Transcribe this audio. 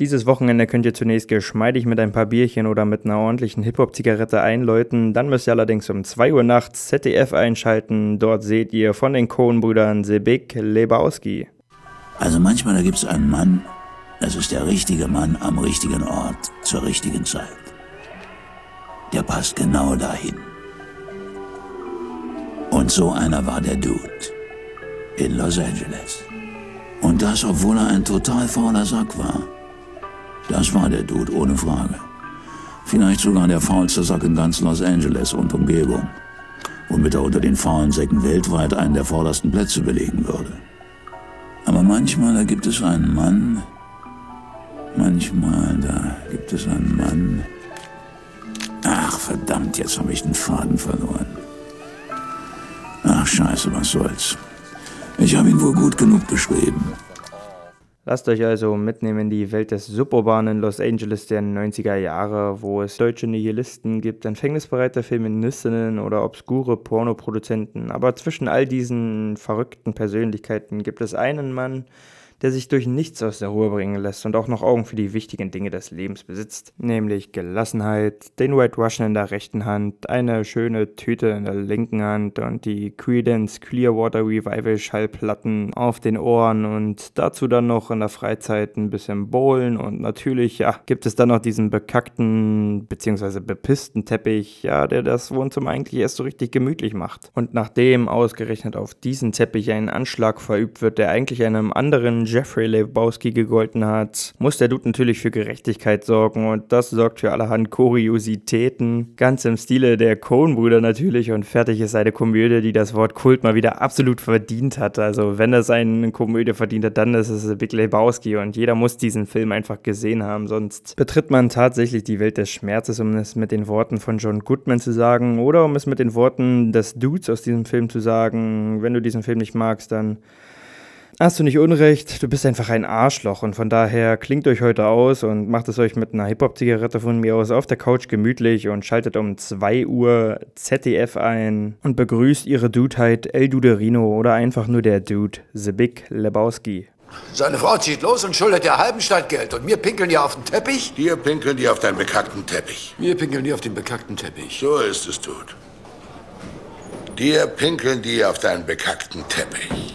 Dieses Wochenende könnt ihr zunächst geschmeidig mit ein paar Bierchen oder mit einer ordentlichen Hip-Hop-Zigarette einläuten. Dann müsst ihr allerdings um 2 Uhr nachts ZDF einschalten. Dort seht ihr von den Coen-Brüdern Sebik Lebowski. Also manchmal gibt es einen Mann, das ist der richtige Mann am richtigen Ort zur richtigen Zeit. Der passt genau dahin. Und so einer war der Dude in Los Angeles. Und das, obwohl er ein total fauler Sack war. Das war der Dude, ohne Frage. Vielleicht sogar der faulste Sack in ganz Los Angeles und Umgebung. Womit er unter den faulen Säcken weltweit einen der vordersten Plätze belegen würde. Aber manchmal, da gibt es einen Mann, manchmal, da gibt es einen Mann. Ach, verdammt, jetzt habe ich den Faden verloren. Ach, scheiße, was soll's. Ich habe ihn wohl gut genug beschrieben. Lasst euch also mitnehmen in die Welt des suburbanen Los Angeles der 90er Jahre, wo es deutsche Nihilisten gibt, empfängnisbereite Feministinnen oder obskure Pornoproduzenten. Aber zwischen all diesen verrückten Persönlichkeiten gibt es einen Mann, der sich durch nichts aus der Ruhe bringen lässt und auch noch Augen für die wichtigen Dinge des Lebens besitzt, nämlich Gelassenheit, den White Russian in der rechten Hand, eine schöne Tüte in der linken Hand und die Credence Clearwater Revival Schallplatten auf den Ohren und dazu dann noch in der Freizeit ein bisschen bowlen und natürlich, ja, gibt es dann noch diesen bekackten bzw. bepissten Teppich, ja, der das Wohnzimmer eigentlich erst so richtig gemütlich macht. Und nachdem ausgerechnet auf diesen Teppich ein Anschlag verübt wird, der eigentlich einem anderen Jeffrey Lebowski gegolten hat, muss der Dude natürlich für Gerechtigkeit sorgen und das sorgt für allerhand Kuriositäten, ganz im Stile der Coen-Brüder natürlich und fertig ist eine Komödie, die das Wort Kult mal wieder absolut verdient hat. Also wenn es eine Komödie verdient hat, dann ist es Big Lebowski und jeder muss diesen Film einfach gesehen haben, sonst betritt man tatsächlich die Welt des Schmerzes, um es mit den Worten von John Goodman zu sagen oder um es mit den Worten des Dudes aus diesem Film zu sagen, wenn du diesen Film nicht magst, dann Hast du nicht Unrecht, du bist einfach ein Arschloch und von daher klingt euch heute aus und macht es euch mit einer Hip-Hop-Zigarette von mir aus auf der Couch gemütlich und schaltet um 2 Uhr ZDF ein und begrüßt ihre Dudeheit El Duderino oder einfach nur der Dude, The Big Lebowski. Seine Frau zieht los und schuldet der halben Stadt Geld. Und mir pinkeln die auf den Teppich? Hier pinkeln die auf deinen bekackten Teppich. Mir pinkeln die auf den bekackten Teppich. So ist es, Dude. Dir pinkeln die auf deinen bekackten Teppich.